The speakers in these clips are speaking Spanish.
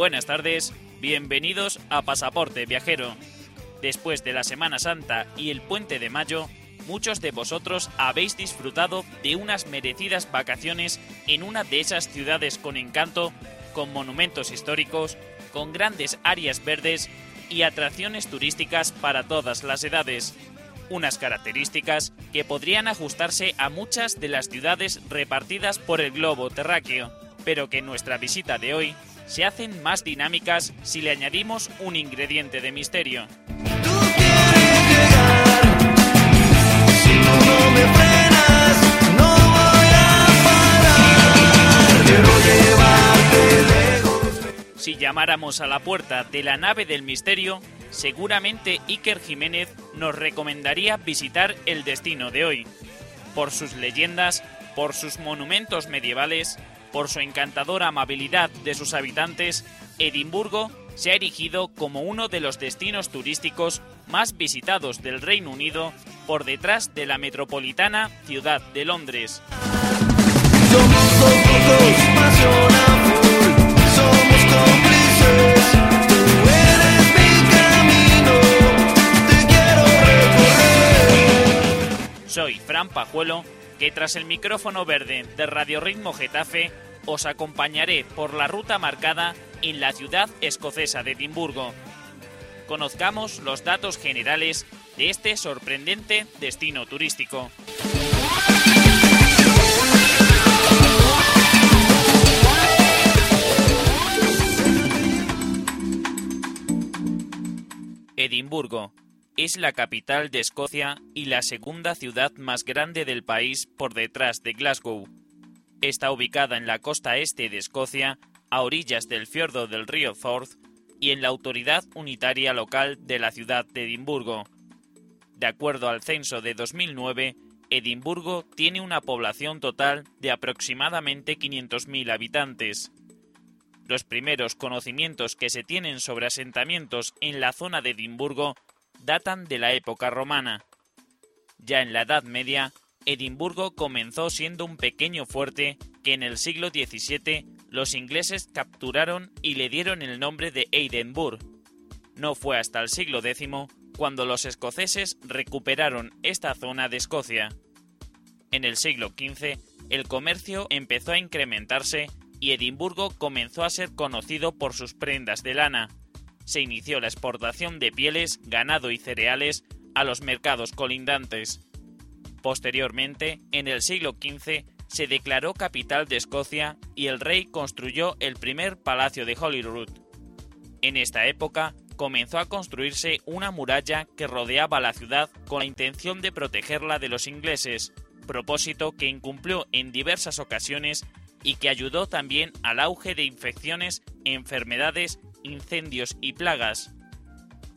Buenas tardes, bienvenidos a Pasaporte Viajero. Después de la Semana Santa y el Puente de Mayo, muchos de vosotros habéis disfrutado de unas merecidas vacaciones en una de esas ciudades con encanto, con monumentos históricos, con grandes áreas verdes y atracciones turísticas para todas las edades. Unas características que podrían ajustarse a muchas de las ciudades repartidas por el globo terráqueo, pero que nuestra visita de hoy se hacen más dinámicas si le añadimos un ingrediente de misterio. Si llamáramos a la puerta de la nave del misterio, seguramente Iker Jiménez nos recomendaría visitar el destino de hoy. Por sus leyendas, por sus monumentos medievales, por su encantadora amabilidad de sus habitantes, Edimburgo se ha erigido como uno de los destinos turísticos más visitados del Reino Unido por detrás de la metropolitana ciudad de Londres. Soy Fran Pajuelo, que tras el micrófono verde de Radio Ritmo Getafe os acompañaré por la ruta marcada en la ciudad escocesa de Edimburgo. Conozcamos los datos generales de este sorprendente destino turístico. Edimburgo es la capital de Escocia y la segunda ciudad más grande del país por detrás de Glasgow. Está ubicada en la costa este de Escocia, a orillas del fiordo del río Forth y en la autoridad unitaria local de la ciudad de Edimburgo. De acuerdo al censo de 2009, Edimburgo tiene una población total de aproximadamente 500.000 habitantes. Los primeros conocimientos que se tienen sobre asentamientos en la zona de Edimburgo datan de la época romana. Ya en la Edad Media, Edimburgo comenzó siendo un pequeño fuerte que en el siglo XVII los ingleses capturaron y le dieron el nombre de Edinburgh. No fue hasta el siglo X cuando los escoceses recuperaron esta zona de Escocia. En el siglo XV, el comercio empezó a incrementarse y Edimburgo comenzó a ser conocido por sus prendas de lana. Se inició la exportación de pieles, ganado y cereales a los mercados colindantes. Posteriormente, en el siglo XV, se declaró capital de Escocia y el rey construyó el primer palacio de Holyrood. En esta época comenzó a construirse una muralla que rodeaba la ciudad con la intención de protegerla de los ingleses, propósito que incumplió en diversas ocasiones y que ayudó también al auge de infecciones, enfermedades, incendios y plagas.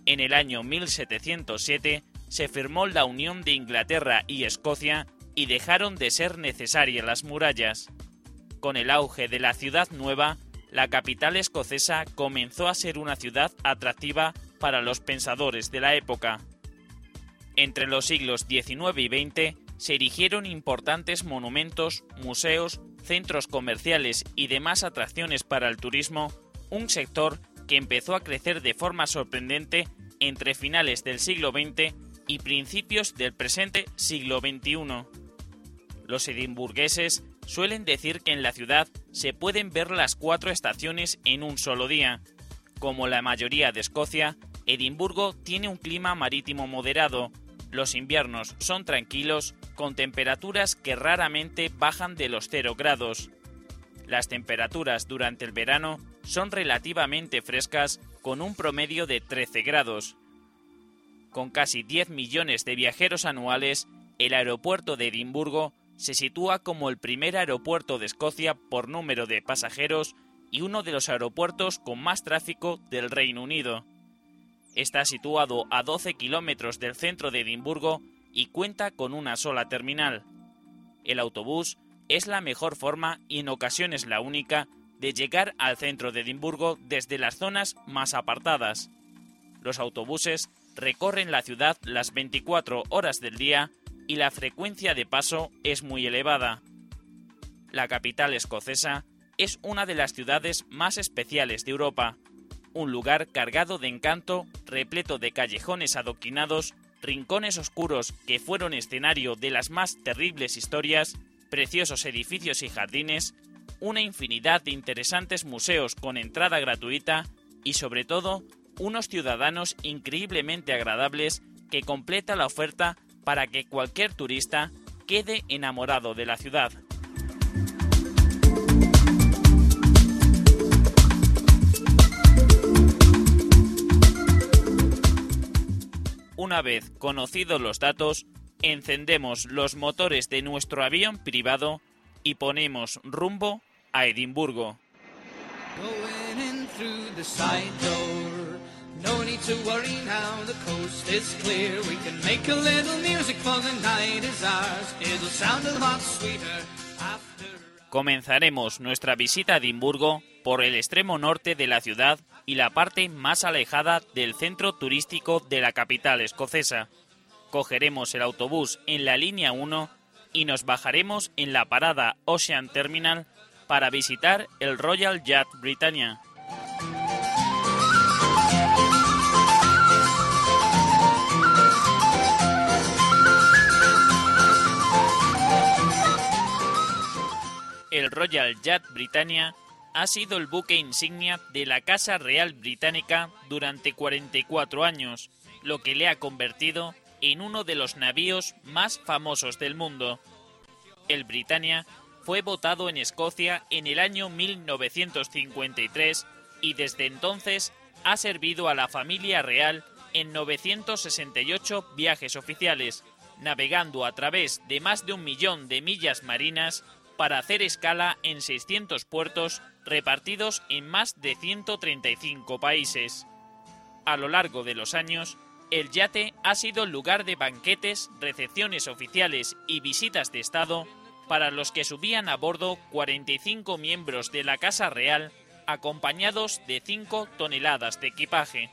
En el año 1707 se firmó la unión de Inglaterra y Escocia y dejaron de ser necesarias las murallas. Con el auge de la ciudad nueva, la capital escocesa comenzó a ser una ciudad atractiva para los pensadores de la época. Entre los siglos XIX y XX se erigieron importantes monumentos, museos, centros comerciales y demás atracciones para el turismo, un sector que empezó a crecer de forma sorprendente entre finales del siglo XX y principios del presente siglo XXI. Los edimburgueses suelen decir que en la ciudad se pueden ver las cuatro estaciones en un solo día. Como la mayoría de Escocia, Edimburgo tiene un clima marítimo moderado. Los inviernos son tranquilos, con temperaturas que raramente bajan de los 0 grados. Las temperaturas durante el verano son relativamente frescas, con un promedio de 13 grados. Con casi 10 millones de viajeros anuales, el aeropuerto de Edimburgo se sitúa como el primer aeropuerto de Escocia por número de pasajeros y uno de los aeropuertos con más tráfico del Reino Unido. Está situado a 12 kilómetros del centro de Edimburgo y cuenta con una sola terminal. El autobús es la mejor forma y en ocasiones la única de llegar al centro de Edimburgo desde las zonas más apartadas. Los autobuses recorren la ciudad las 24 horas del día y la frecuencia de paso es muy elevada. La capital escocesa es una de las ciudades más especiales de Europa, un lugar cargado de encanto, repleto de callejones adoquinados, rincones oscuros que fueron escenario de las más terribles historias, preciosos edificios y jardines, una infinidad de interesantes museos con entrada gratuita y sobre todo unos ciudadanos increíblemente agradables que completa la oferta para que cualquier turista quede enamorado de la ciudad. Una vez conocidos los datos, encendemos los motores de nuestro avión privado y ponemos rumbo a Edimburgo. Comenzaremos nuestra visita a Edimburgo por el extremo norte de la ciudad y la parte más alejada del centro turístico de la capital escocesa. Cogeremos el autobús en la línea 1 y nos bajaremos en la parada Ocean Terminal para visitar el Royal Yacht Britannia. El Royal Yacht Britannia ha sido el buque insignia de la Casa Real Británica durante 44 años, lo que le ha convertido en uno de los navíos más famosos del mundo. El Britannia fue votado en Escocia en el año 1953 y desde entonces ha servido a la familia real en 968 viajes oficiales, navegando a través de más de un millón de millas marinas para hacer escala en 600 puertos repartidos en más de 135 países. A lo largo de los años, el yate ha sido lugar de banquetes, recepciones oficiales y visitas de Estado para los que subían a bordo 45 miembros de la Casa Real acompañados de 5 toneladas de equipaje.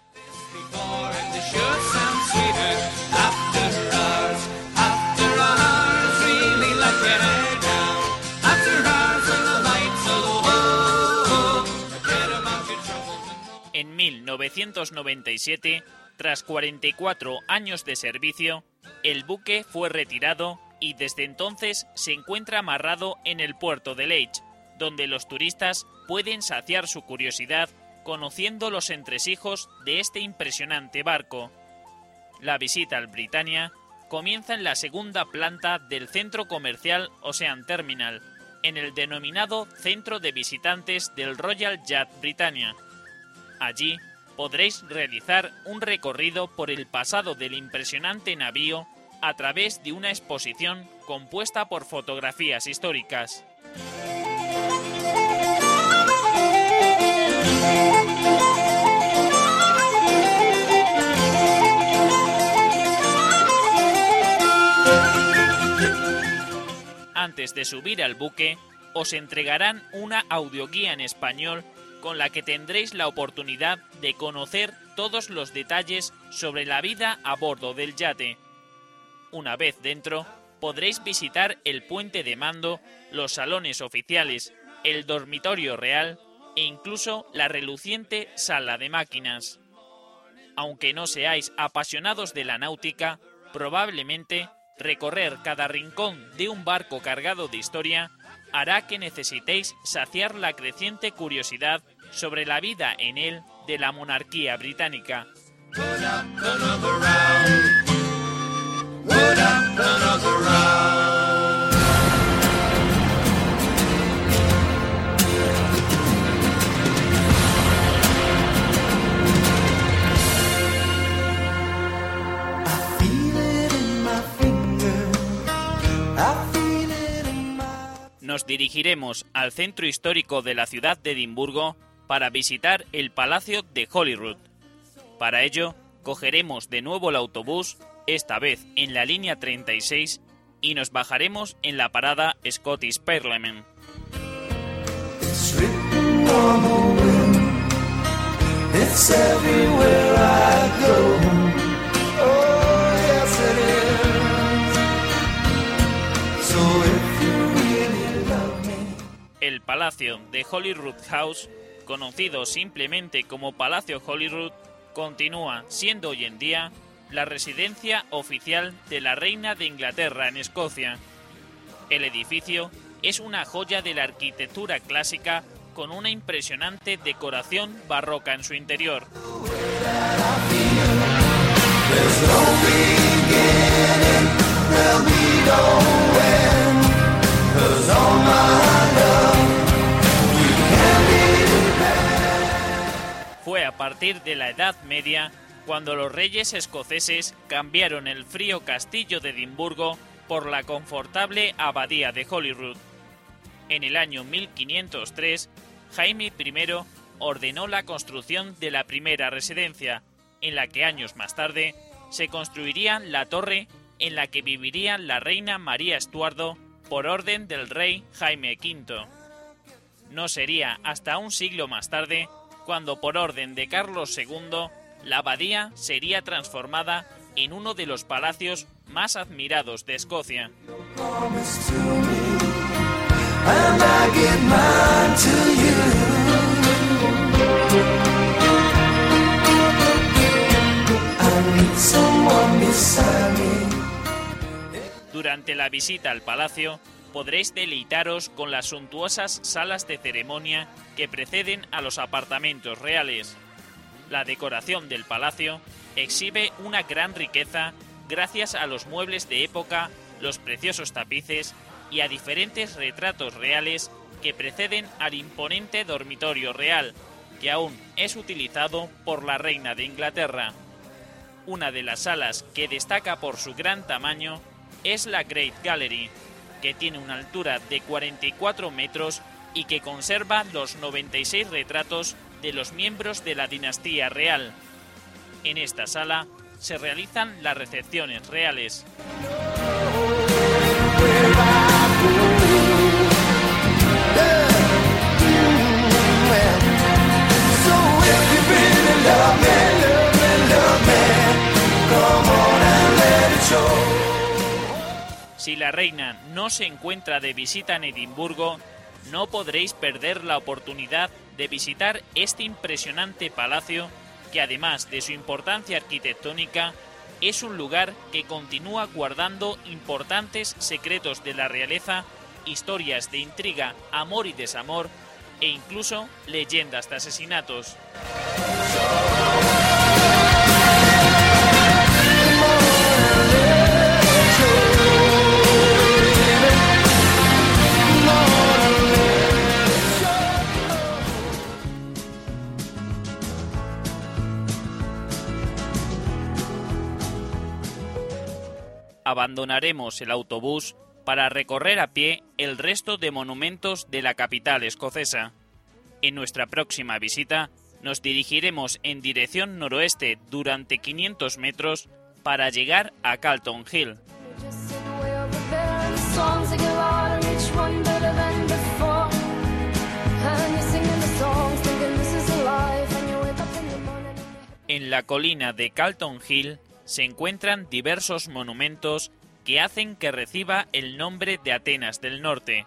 1997, tras 44 años de servicio, el buque fue retirado y desde entonces se encuentra amarrado en el puerto de Leitch, donde los turistas pueden saciar su curiosidad conociendo los entresijos de este impresionante barco. La visita al Britannia comienza en la segunda planta del centro comercial Ocean Terminal, en el denominado Centro de Visitantes del Royal Yacht Britannia. Allí podréis realizar un recorrido por el pasado del impresionante navío a través de una exposición compuesta por fotografías históricas. Antes de subir al buque, os entregarán una audioguía en español con la que tendréis la oportunidad de conocer todos los detalles sobre la vida a bordo del yate. Una vez dentro, podréis visitar el puente de mando, los salones oficiales, el dormitorio real e incluso la reluciente sala de máquinas. Aunque no seáis apasionados de la náutica, probablemente recorrer cada rincón de un barco cargado de historia hará que necesitéis saciar la creciente curiosidad sobre la vida en él de la monarquía británica. Dirigiremos al centro histórico de la ciudad de Edimburgo para visitar el Palacio de Holyrood. Para ello, cogeremos de nuevo el autobús, esta vez en la línea 36, y nos bajaremos en la parada Scottish Parliament. Palacio de Holyrood House, conocido simplemente como Palacio Holyrood, continúa siendo hoy en día la residencia oficial de la Reina de Inglaterra en Escocia. El edificio es una joya de la arquitectura clásica con una impresionante decoración barroca en su interior. Fue a partir de la Edad Media cuando los reyes escoceses cambiaron el frío castillo de Edimburgo por la confortable abadía de Holyrood. En el año 1503, Jaime I ordenó la construcción de la primera residencia, en la que años más tarde se construiría la torre en la que viviría la reina María Estuardo por orden del rey Jaime V. No sería hasta un siglo más tarde cuando por orden de Carlos II la abadía sería transformada en uno de los palacios más admirados de Escocia. Durante la visita al palacio podréis deleitaros con las suntuosas salas de ceremonia que preceden a los apartamentos reales. La decoración del palacio exhibe una gran riqueza gracias a los muebles de época, los preciosos tapices y a diferentes retratos reales que preceden al imponente dormitorio real, que aún es utilizado por la reina de Inglaterra. Una de las salas que destaca por su gran tamaño es la Great Gallery, que tiene una altura de 44 metros y que conserva los 96 retratos de los miembros de la dinastía real. En esta sala se realizan las recepciones reales. Love me, love me, love me, come on and let it show. Si la reina no se encuentra de visita en Edimburgo, no podréis perder la oportunidad de visitar este impresionante palacio que además de su importancia arquitectónica, es un lugar que continúa guardando importantes secretos de la realeza, historias de intriga, amor y desamor, e incluso leyendas de asesinatos. Abandonaremos el autobús para recorrer a pie el resto de monumentos de la capital escocesa. En nuestra próxima visita nos dirigiremos en dirección noroeste durante 500 metros para llegar a Calton Hill. En la colina de Calton Hill se encuentran diversos monumentos que hacen que reciba el nombre de Atenas del Norte.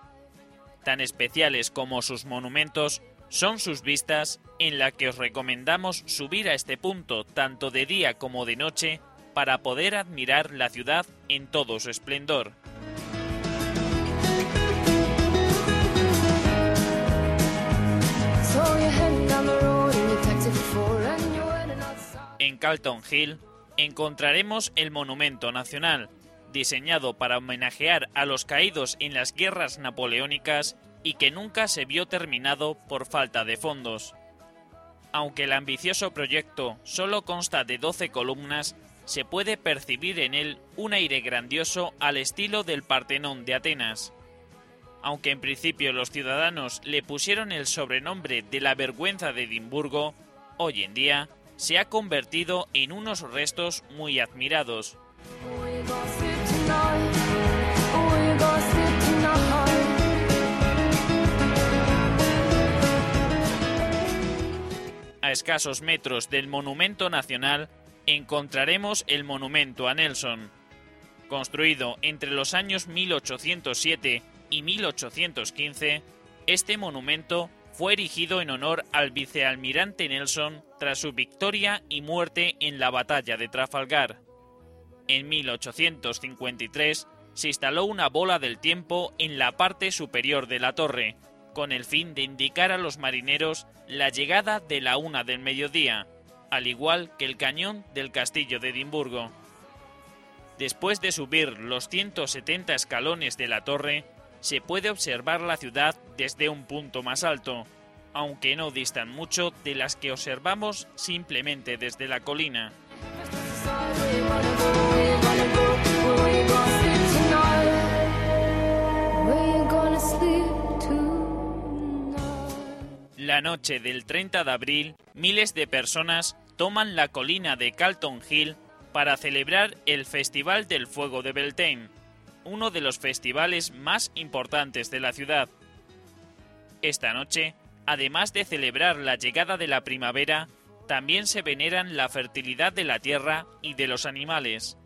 Tan especiales como sus monumentos son sus vistas, en la que os recomendamos subir a este punto tanto de día como de noche para poder admirar la ciudad en todo su esplendor. En Calton Hill encontraremos el Monumento Nacional, diseñado para homenajear a los caídos en las guerras napoleónicas y que nunca se vio terminado por falta de fondos. Aunque el ambicioso proyecto solo consta de 12 columnas, se puede percibir en él un aire grandioso al estilo del Partenón de Atenas. Aunque en principio los ciudadanos le pusieron el sobrenombre de la vergüenza de Edimburgo, hoy en día se ha convertido en unos restos muy admirados. A escasos metros del Monumento Nacional encontraremos el Monumento a Nelson. Construido entre los años 1807 y 1815, este monumento fue erigido en honor al vicealmirante Nelson tras su victoria y muerte en la batalla de Trafalgar. En 1853 se instaló una bola del tiempo en la parte superior de la torre, con el fin de indicar a los marineros la llegada de la una del mediodía, al igual que el cañón del castillo de Edimburgo. Después de subir los 170 escalones de la torre, se puede observar la ciudad desde un punto más alto, aunque no distan mucho de las que observamos simplemente desde la colina. La noche del 30 de abril, miles de personas toman la colina de Calton Hill para celebrar el Festival del Fuego de Beltane, uno de los festivales más importantes de la ciudad. Esta noche, además de celebrar la llegada de la primavera, también se veneran la fertilidad de la tierra y de los animales.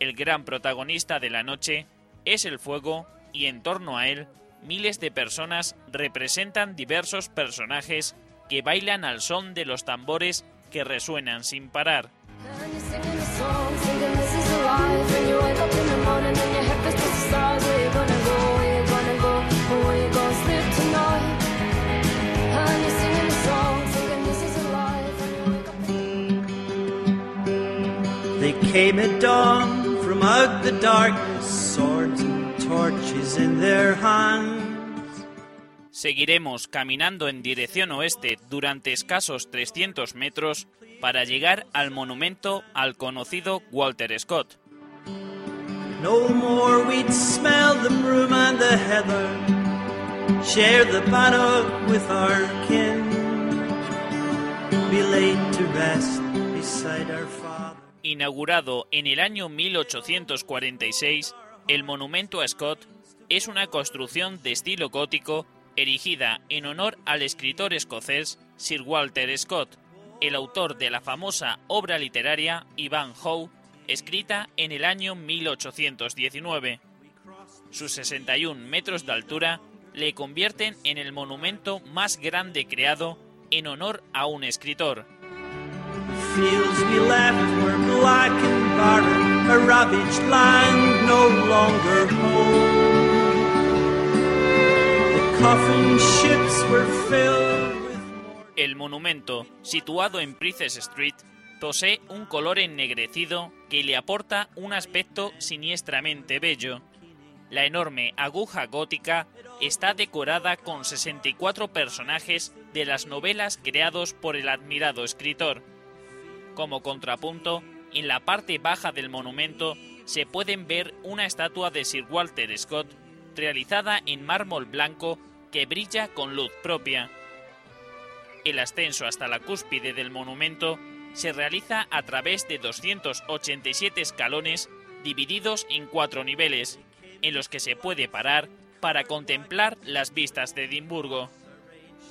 El gran protagonista de la noche es el fuego y en torno a él miles de personas representan diversos personajes que bailan al son de los tambores que resuenan sin parar. Came at dawn from out the darkness, swords and torches in their hands. Seguiremos caminando en dirección oeste durante escasos 300 metros para llegar al monumento al conocido Walter Scott. No more we'd smell the broom and the heather, share the bannock with our kin, be laid to rest beside our father. Inaugurado en el año 1846, el monumento a Scott es una construcción de estilo gótico erigida en honor al escritor escocés Sir Walter Scott, el autor de la famosa obra literaria Ivanhoe, escrita en el año 1819. Sus 61 metros de altura le convierten en el monumento más grande creado en honor a un escritor. The coffin ships were filled El monumento, situado en Princess Street, posee un color ennegrecido que le aporta un aspecto siniestramente bello. La enorme aguja gótica está decorada con 64 personajes de las novelas creados por el admirado escritor. Como contrapunto, en la parte baja del monumento se pueden ver una estatua de Sir Walter Scott realizada en mármol blanco que brilla con luz propia. El ascenso hasta la cúspide del monumento se realiza a través de 287 escalones divididos en cuatro niveles, en los que se puede parar para contemplar las vistas de Edimburgo.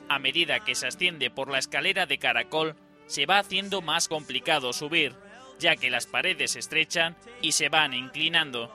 A medida que se asciende por la escalera de caracol, se va haciendo más complicado subir, ya que las paredes se estrechan y se van inclinando.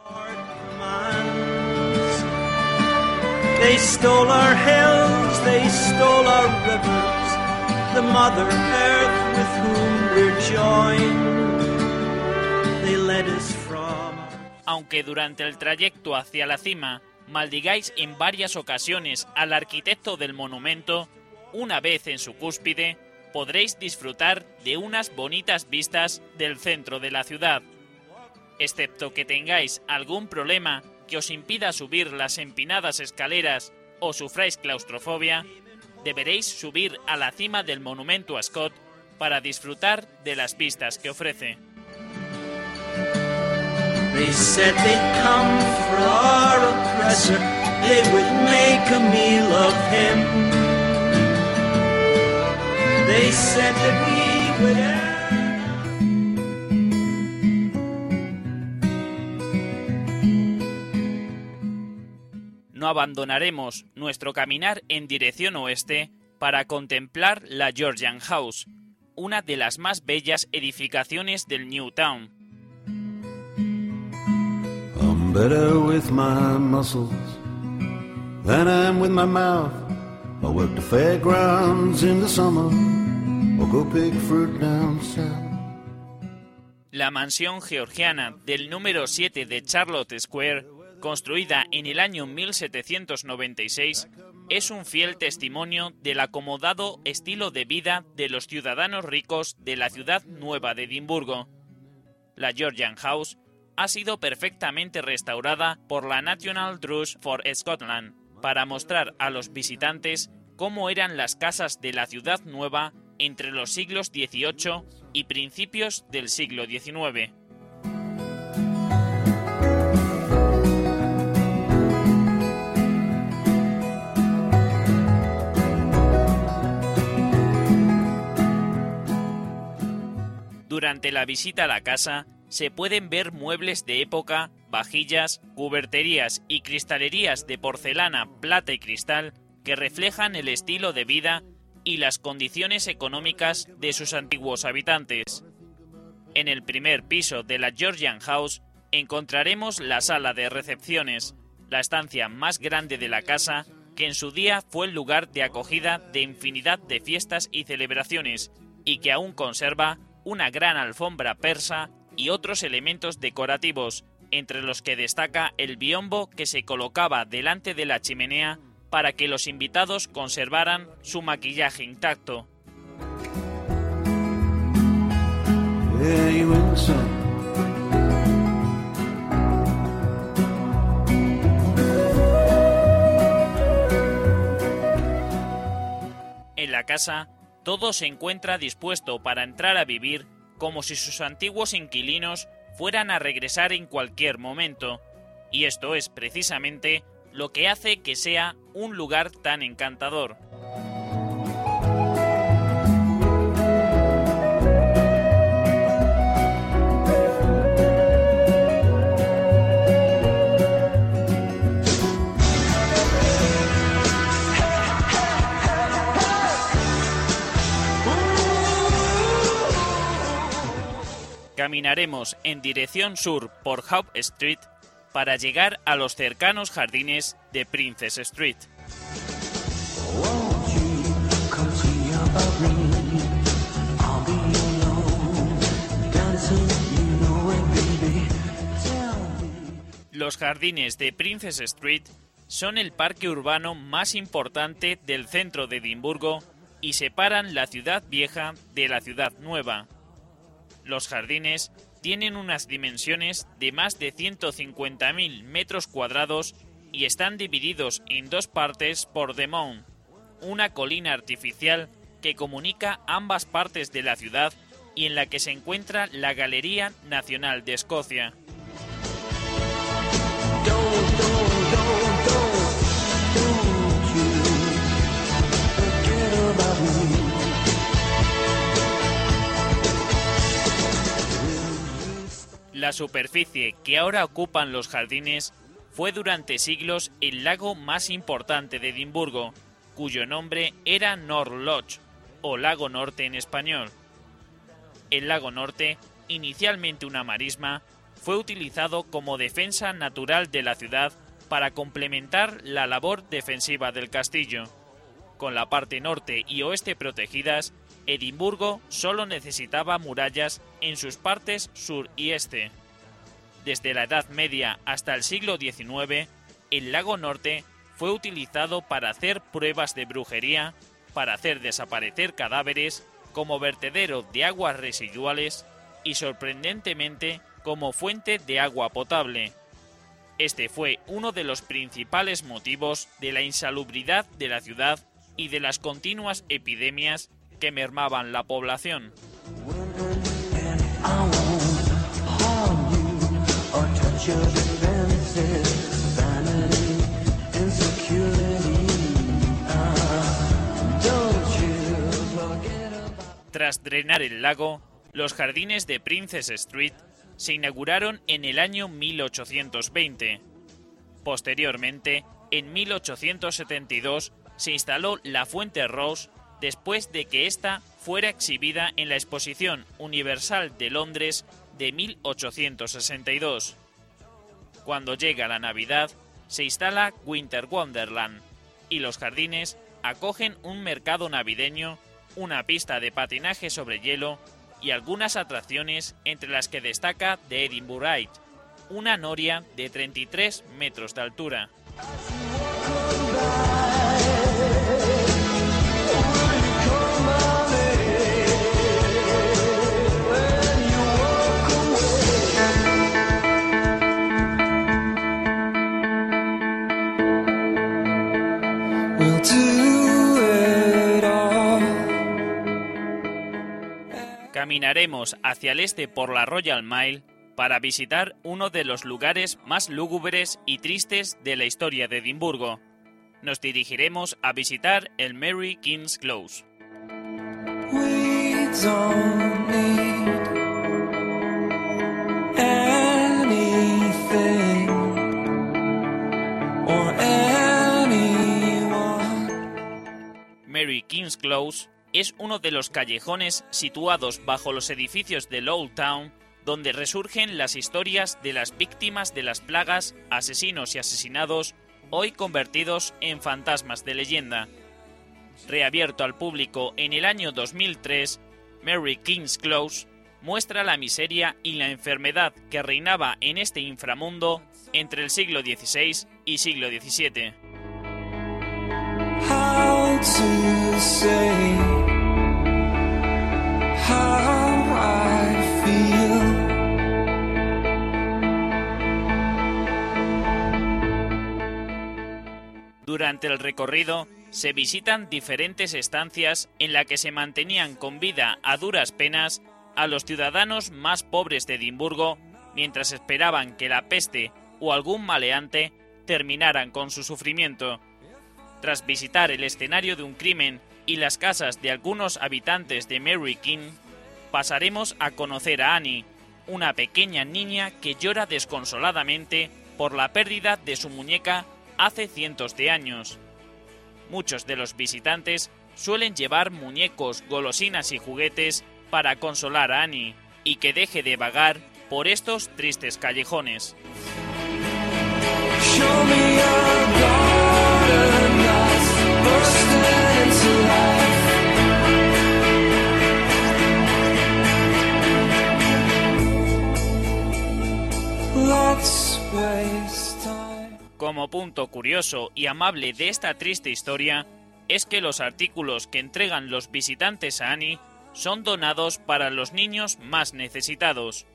Aunque durante el trayecto hacia la cima maldigáis en varias ocasiones al arquitecto del monumento, una vez en su cúspide, podréis disfrutar de unas bonitas vistas del centro de la ciudad. Excepto que tengáis algún problema que os impida subir las empinadas escaleras o sufráis claustrofobia, deberéis subir a la cima del monumento a Scott para disfrutar de las vistas que ofrece. They said that we would have. No abandonaremos nuestro caminar en dirección oeste para contemplar la Georgian House, una de las más bellas edificaciones del New Town. I'm better with my muscles than I am with my mouth. I work the fairgrounds in the summer La mansión georgiana del número 7 de Charlotte Square, construida en el año 1796, es un fiel testimonio del acomodado estilo de vida de los ciudadanos ricos de la ciudad nueva de Edimburgo. La Georgian House ha sido perfectamente restaurada por la National Trust for Scotland para mostrar a los visitantes cómo eran las casas de la ciudad nueva entre los siglos XVIII y principios del siglo XIX. Durante la visita a la casa se pueden ver muebles de época, vajillas, cuberterías y cristalerías de porcelana, plata y cristal que reflejan el estilo de vida y las condiciones económicas de sus antiguos habitantes. En el primer piso de la Georgian House encontraremos la sala de recepciones, la estancia más grande de la casa, que en su día fue el lugar de acogida de infinidad de fiestas y celebraciones, y que aún conserva una gran alfombra persa y otros elementos decorativos, entre los que destaca el biombo que se colocaba delante de la chimenea para que los invitados conservaran su maquillaje intacto. En la casa, todo se encuentra dispuesto para entrar a vivir como si sus antiguos inquilinos fueran a regresar en cualquier momento, y esto es precisamente lo que hace que sea un lugar tan encantador. Caminaremos en dirección sur por Hope Street para llegar a los cercanos jardines de Princess Street. Los jardines de Princess Street son el parque urbano más importante del centro de Edimburgo y separan la ciudad vieja de la ciudad nueva. Los jardines tienen unas dimensiones de más de 150.000 metros cuadrados y están divididos en dos partes por The una colina artificial que comunica ambas partes de la ciudad y en la que se encuentra la Galería Nacional de Escocia. La superficie que ahora ocupan los jardines fue durante siglos el lago más importante de Edimburgo, cuyo nombre era North Loch, o Lago Norte en español. El Lago Norte, inicialmente una marisma, fue utilizado como defensa natural de la ciudad para complementar la labor defensiva del castillo. Con la parte norte y oeste protegidas, Edimburgo solo necesitaba murallas en sus partes sur y este. Desde la Edad Media hasta el siglo XIX, el lago norte fue utilizado para hacer pruebas de brujería, para hacer desaparecer cadáveres, como vertedero de aguas residuales y sorprendentemente como fuente de agua potable. Este fue uno de los principales motivos de la insalubridad de la ciudad y de las continuas epidemias que mermaban la población. Tras drenar el lago, los jardines de Princess Street se inauguraron en el año 1820. Posteriormente, en 1872, se instaló la Fuente Rose después de que ésta fuera exhibida en la Exposición Universal de Londres de 1862. Cuando llega la Navidad, se instala Winter Wonderland y los jardines acogen un mercado navideño, una pista de patinaje sobre hielo y algunas atracciones entre las que destaca The Edinburgh una noria de 33 metros de altura. Caminaremos hacia el este por la Royal Mile para visitar uno de los lugares más lúgubres y tristes de la historia de Edimburgo. Nos dirigiremos a visitar el Mary King's Close. Mary King's Close es uno de los callejones situados bajo los edificios de Old Town donde resurgen las historias de las víctimas de las plagas, asesinos y asesinados, hoy convertidos en fantasmas de leyenda. Reabierto al público en el año 2003, Mary King's Close muestra la miseria y la enfermedad que reinaba en este inframundo entre el siglo XVI y siglo XVII. How to. Durante el recorrido se visitan diferentes estancias en la que se mantenían con vida a duras penas a los ciudadanos más pobres de Edimburgo mientras esperaban que la peste o algún maleante terminaran con su sufrimiento. Tras visitar el escenario de un crimen y las casas de algunos habitantes de Mary King, pasaremos a conocer a Annie, una pequeña niña que llora desconsoladamente por la pérdida de su muñeca hace cientos de años. Muchos de los visitantes suelen llevar muñecos, golosinas y juguetes para consolar a Annie y que deje de vagar por estos tristes callejones. Show me Como punto curioso y amable de esta triste historia es que los artículos que entregan los visitantes a Annie son donados para los niños más necesitados.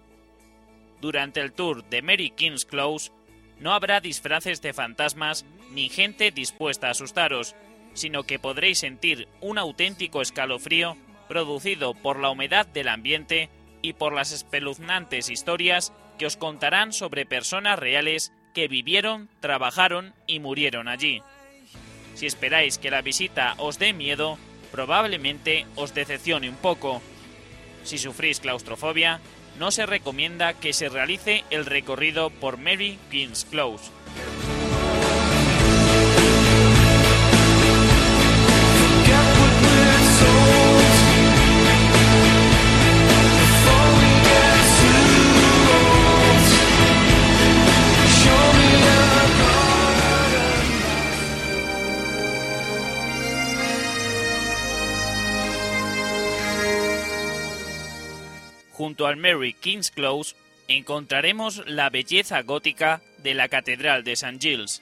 Durante el tour de Mary King's Close no habrá disfraces de fantasmas ni gente dispuesta a asustaros, sino que podréis sentir un auténtico escalofrío producido por la humedad del ambiente y por las espeluznantes historias que os contarán sobre personas reales que vivieron, trabajaron y murieron allí. Si esperáis que la visita os dé miedo, probablemente os decepcione un poco. Si sufrís claustrofobia, no se recomienda que se realice el recorrido por Mary King's Close. Junto al Mary King's Close encontraremos la belleza gótica de la Catedral de St. Giles.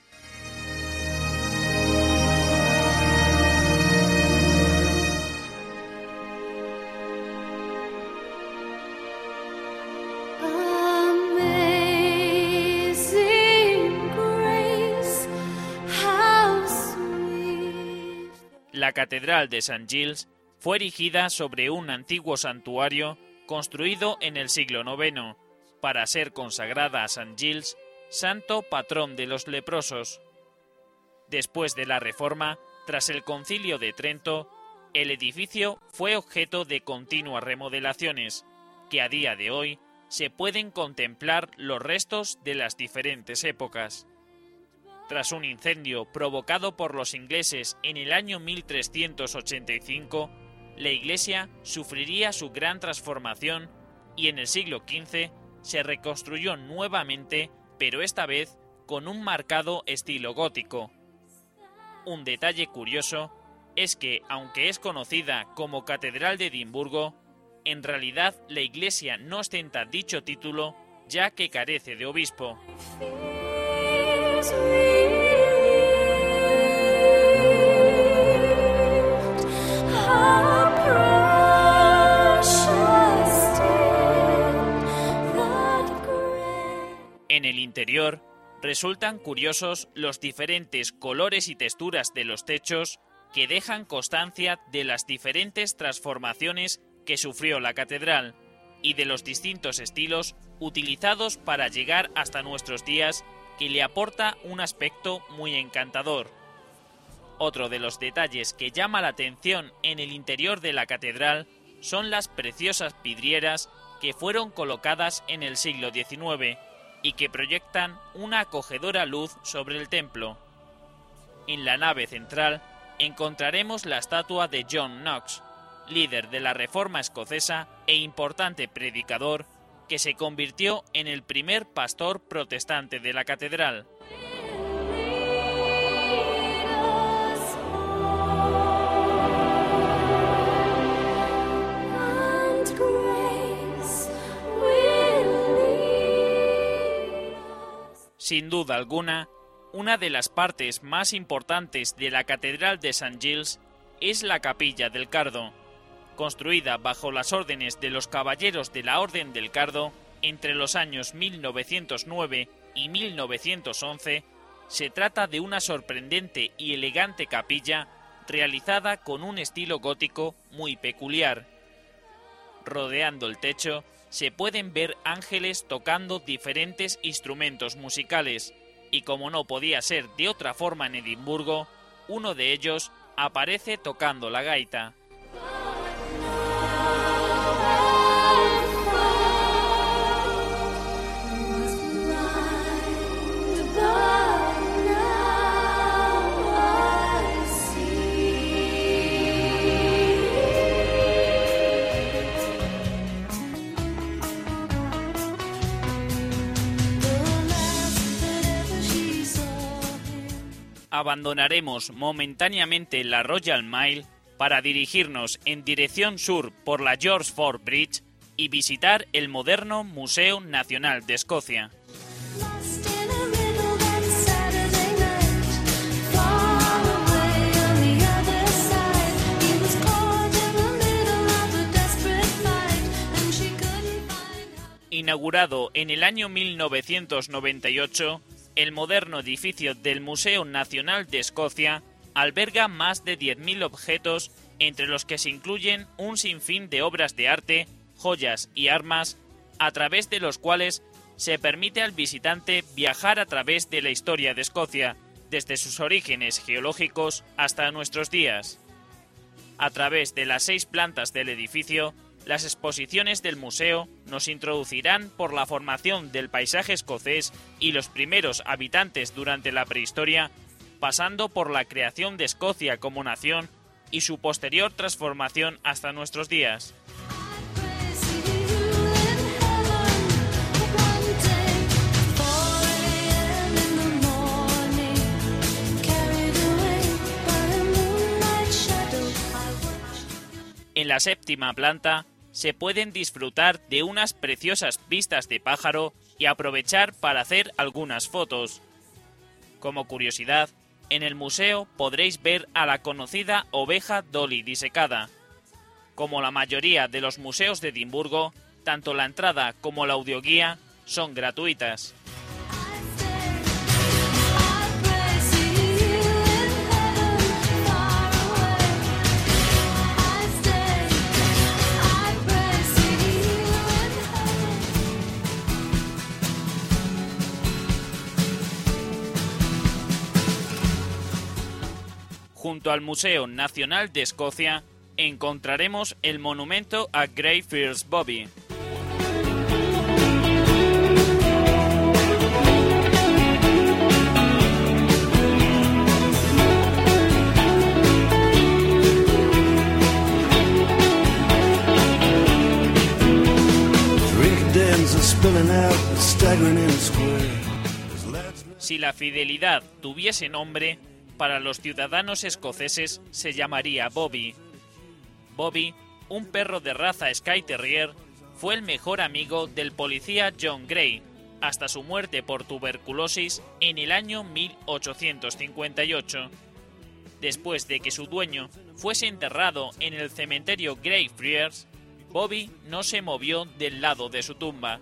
La Catedral de St. Giles fue erigida sobre un antiguo santuario construido en el siglo IX para ser consagrada a St. Giles, santo patrón de los leprosos. Después de la Reforma, tras el Concilio de Trento, el edificio fue objeto de continuas remodelaciones, que a día de hoy se pueden contemplar los restos de las diferentes épocas. Tras un incendio provocado por los ingleses en el año 1385, la iglesia sufriría su gran transformación y en el siglo XV se reconstruyó nuevamente, pero esta vez con un marcado estilo gótico. Un detalle curioso es que, aunque es conocida como Catedral de Edimburgo, en realidad la iglesia no ostenta dicho título ya que carece de obispo. Resultan curiosos los diferentes colores y texturas de los techos que dejan constancia de las diferentes transformaciones que sufrió la catedral y de los distintos estilos utilizados para llegar hasta nuestros días que le aporta un aspecto muy encantador. Otro de los detalles que llama la atención en el interior de la catedral son las preciosas vidrieras que fueron colocadas en el siglo XIX y que proyectan una acogedora luz sobre el templo. En la nave central encontraremos la estatua de John Knox, líder de la Reforma escocesa e importante predicador, que se convirtió en el primer pastor protestante de la catedral. Sin duda alguna, una de las partes más importantes de la Catedral de St. Giles es la Capilla del Cardo, construida bajo las órdenes de los Caballeros de la Orden del Cardo entre los años 1909 y 1911. Se trata de una sorprendente y elegante capilla realizada con un estilo gótico muy peculiar. Rodeando el techo se pueden ver ángeles tocando diferentes instrumentos musicales, y como no podía ser de otra forma en Edimburgo, uno de ellos aparece tocando la gaita. Abandonaremos momentáneamente la Royal Mile para dirigirnos en dirección sur por la George Ford Bridge y visitar el moderno Museo Nacional de Escocia. Inaugurado en el año 1998, el moderno edificio del Museo Nacional de Escocia alberga más de 10.000 objetos, entre los que se incluyen un sinfín de obras de arte, joyas y armas, a través de los cuales se permite al visitante viajar a través de la historia de Escocia, desde sus orígenes geológicos hasta nuestros días. A través de las seis plantas del edificio, las exposiciones del museo nos introducirán por la formación del paisaje escocés y los primeros habitantes durante la prehistoria, pasando por la creación de Escocia como nación y su posterior transformación hasta nuestros días. En la séptima planta se pueden disfrutar de unas preciosas vistas de pájaro y aprovechar para hacer algunas fotos. Como curiosidad, en el museo podréis ver a la conocida oveja Dolly disecada. Como la mayoría de los museos de Edimburgo, tanto la entrada como la audioguía son gratuitas. Junto al Museo Nacional de Escocia encontraremos el monumento a Grey First Bobby. Si la fidelidad tuviese nombre, para los ciudadanos escoceses se llamaría Bobby. Bobby, un perro de raza Sky Terrier, fue el mejor amigo del policía John Gray, hasta su muerte por tuberculosis en el año 1858. Después de que su dueño fuese enterrado en el cementerio Greyfriars, Bobby no se movió del lado de su tumba.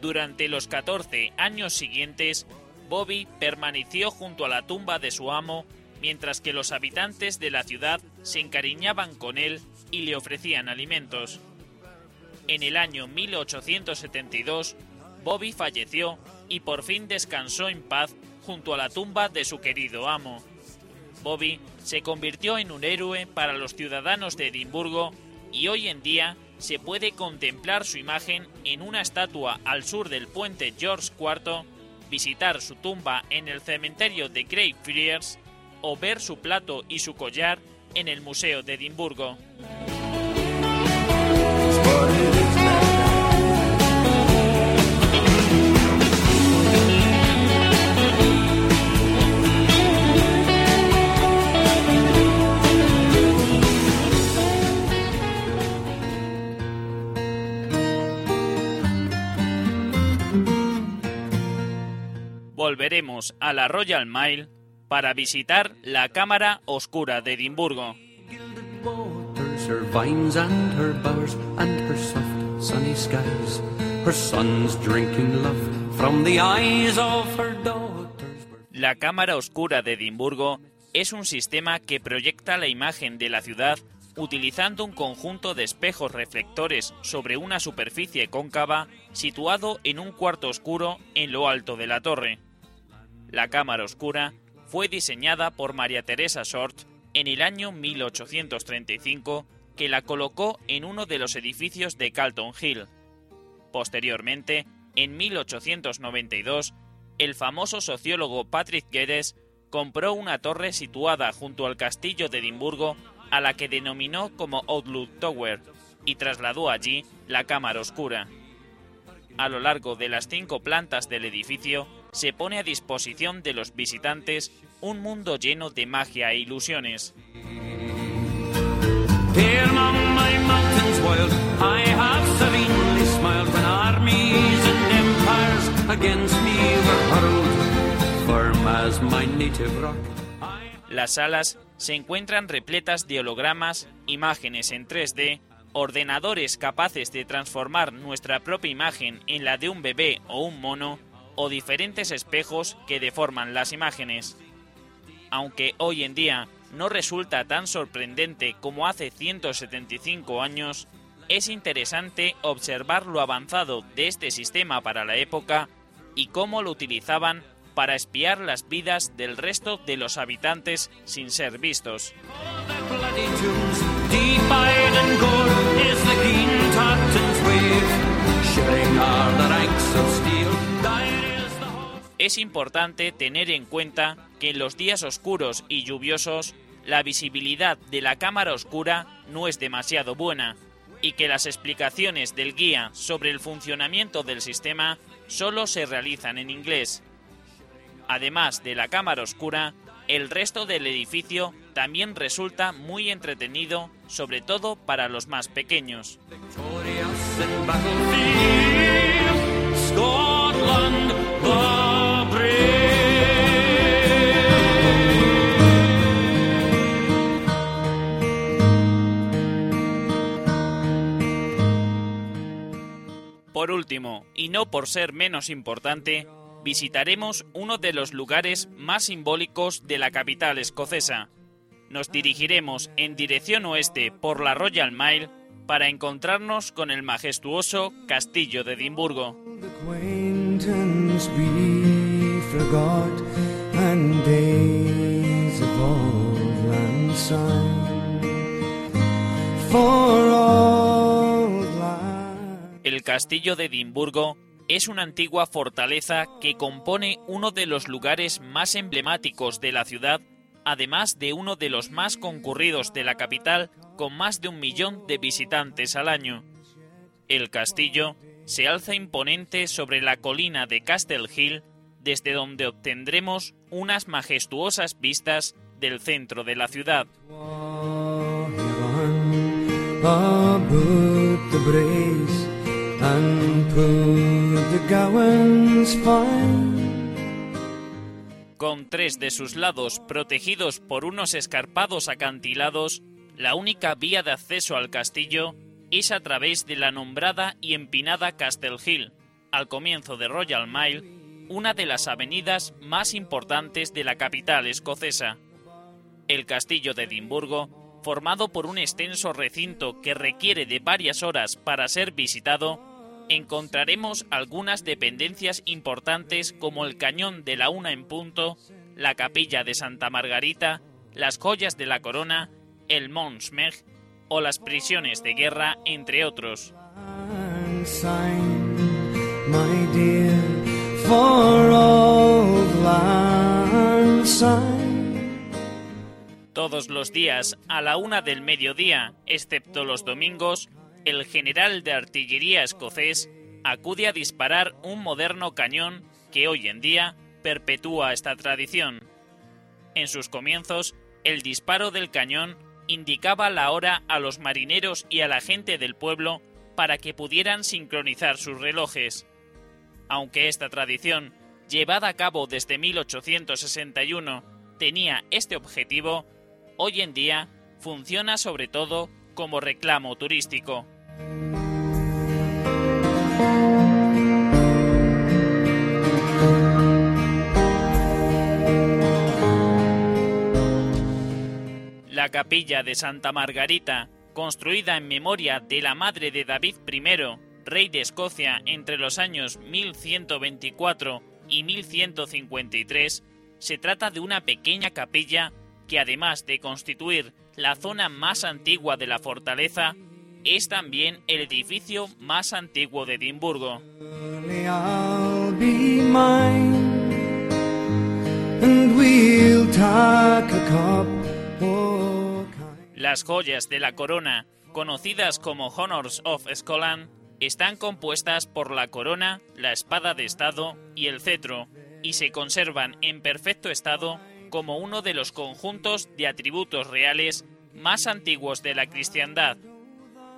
Durante los 14 años siguientes, Bobby permaneció junto a la tumba de su amo, mientras que los habitantes de la ciudad se encariñaban con él y le ofrecían alimentos. En el año 1872, Bobby falleció y por fin descansó en paz junto a la tumba de su querido amo. Bobby se convirtió en un héroe para los ciudadanos de Edimburgo y hoy en día se puede contemplar su imagen en una estatua al sur del puente George IV, visitar su tumba en el cementerio de Greyfriars o ver su plato y su collar en el Museo de Edimburgo. Volveremos a la Royal Mile para visitar la Cámara Oscura de Edimburgo. La Cámara Oscura de Edimburgo es un sistema que proyecta la imagen de la ciudad utilizando un conjunto de espejos reflectores sobre una superficie cóncava situado en un cuarto oscuro en lo alto de la torre. La Cámara Oscura fue diseñada por María Teresa Short en el año 1835, que la colocó en uno de los edificios de Calton Hill. Posteriormente, en 1892, el famoso sociólogo Patrick Geddes compró una torre situada junto al castillo de Edimburgo a la que denominó como Outlook Tower y trasladó allí la cámara oscura. A lo largo de las cinco plantas del edificio se pone a disposición de los visitantes un mundo lleno de magia e ilusiones. Las salas se encuentran repletas de hologramas, imágenes en 3D, ordenadores capaces de transformar nuestra propia imagen en la de un bebé o un mono, o diferentes espejos que deforman las imágenes. Aunque hoy en día no resulta tan sorprendente como hace 175 años, es interesante observar lo avanzado de este sistema para la época y cómo lo utilizaban para espiar las vidas del resto de los habitantes sin ser vistos. Es importante tener en cuenta que en los días oscuros y lluviosos la visibilidad de la cámara oscura no es demasiado buena y que las explicaciones del guía sobre el funcionamiento del sistema solo se realizan en inglés. Además de la cámara oscura, el resto del edificio también resulta muy entretenido, sobre todo para los más pequeños. Scotland Por último, y no por ser menos importante, visitaremos uno de los lugares más simbólicos de la capital escocesa. Nos dirigiremos en dirección oeste por la Royal Mile para encontrarnos con el majestuoso Castillo de Edimburgo. El Castillo de Edimburgo es una antigua fortaleza que compone uno de los lugares más emblemáticos de la ciudad, además de uno de los más concurridos de la capital, con más de un millón de visitantes al año. El castillo se alza imponente sobre la colina de Castle Hill, desde donde obtendremos unas majestuosas vistas del centro de la ciudad. Con tres de sus lados protegidos por unos escarpados acantilados, la única vía de acceso al castillo es a través de la nombrada y empinada Castle Hill, al comienzo de Royal Mile, una de las avenidas más importantes de la capital escocesa. El castillo de Edimburgo, formado por un extenso recinto que requiere de varias horas para ser visitado, encontraremos algunas dependencias importantes como el cañón de la una en punto, la capilla de Santa Margarita, las joyas de la corona, el Mont Smeg o las prisiones de guerra, entre otros. Todos los días a la una del mediodía, excepto los domingos, el general de artillería escocés acude a disparar un moderno cañón que hoy en día perpetúa esta tradición. En sus comienzos, el disparo del cañón indicaba la hora a los marineros y a la gente del pueblo para que pudieran sincronizar sus relojes. Aunque esta tradición, llevada a cabo desde 1861, tenía este objetivo, hoy en día funciona sobre todo como reclamo turístico. La capilla de Santa Margarita, construida en memoria de la madre de David I, rey de Escocia entre los años 1124 y 1153, se trata de una pequeña capilla que además de constituir la zona más antigua de la fortaleza, es también el edificio más antiguo de Edimburgo. Las joyas de la corona, conocidas como Honors of Scotland, están compuestas por la corona, la espada de estado y el cetro, y se conservan en perfecto estado como uno de los conjuntos de atributos reales más antiguos de la cristiandad.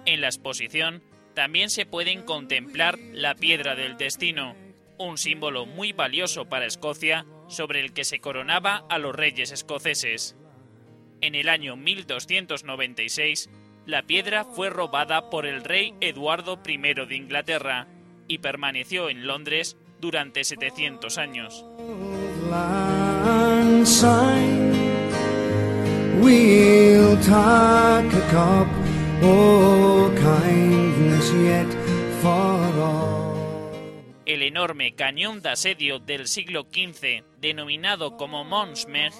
En la exposición también se pueden contemplar la piedra del destino, un símbolo muy valioso para Escocia sobre el que se coronaba a los reyes escoceses. En el año 1296, la piedra fue robada por el rey Eduardo I de Inglaterra y permaneció en Londres durante 700 años. El enorme cañón de asedio del siglo XV, denominado como Mont Smeg,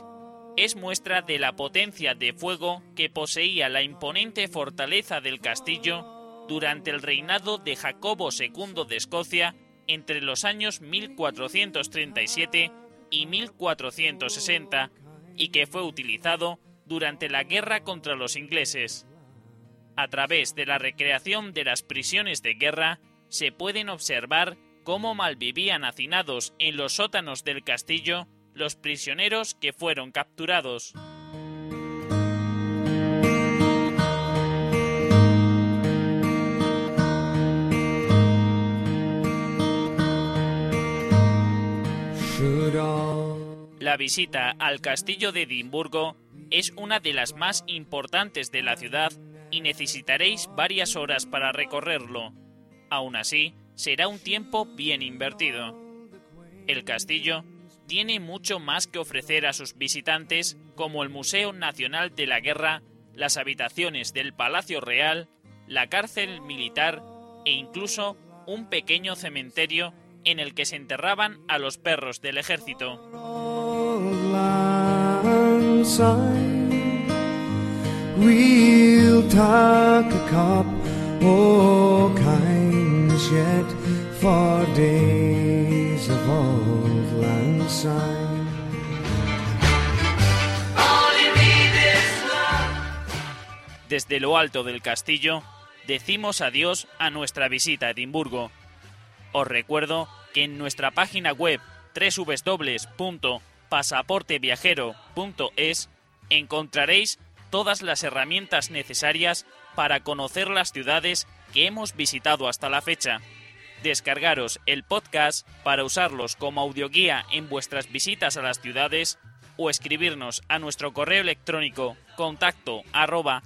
es muestra de la potencia de fuego que poseía la imponente fortaleza del castillo durante el reinado de Jacobo II de Escocia entre los años 1437 y 1460 y que fue utilizado durante la guerra contra los ingleses. A través de la recreación de las prisiones de guerra se pueden observar cómo malvivían hacinados en los sótanos del castillo los prisioneros que fueron capturados. La visita al castillo de Edimburgo es una de las más importantes de la ciudad y necesitaréis varias horas para recorrerlo. Aún así, será un tiempo bien invertido. El castillo tiene mucho más que ofrecer a sus visitantes, como el Museo Nacional de la Guerra, las habitaciones del Palacio Real, la cárcel militar e incluso un pequeño cementerio en el que se enterraban a los perros del ejército. Desde lo alto del castillo, decimos adiós a nuestra visita a Edimburgo. Os recuerdo que en nuestra página web www.pasaporteviajero.es encontraréis todas las herramientas necesarias para conocer las ciudades que hemos visitado hasta la fecha. Descargaros el podcast para usarlos como audioguía en vuestras visitas a las ciudades o escribirnos a nuestro correo electrónico contacto arroba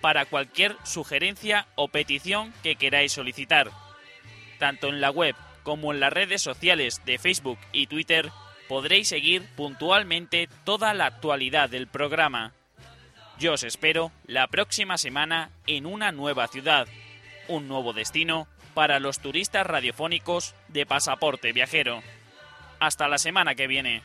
para cualquier sugerencia o petición que queráis solicitar. Tanto en la web como en las redes sociales de Facebook y Twitter podréis seguir puntualmente toda la actualidad del programa. Yo os espero la próxima semana en una nueva ciudad, un nuevo destino para los turistas radiofónicos de Pasaporte Viajero. Hasta la semana que viene.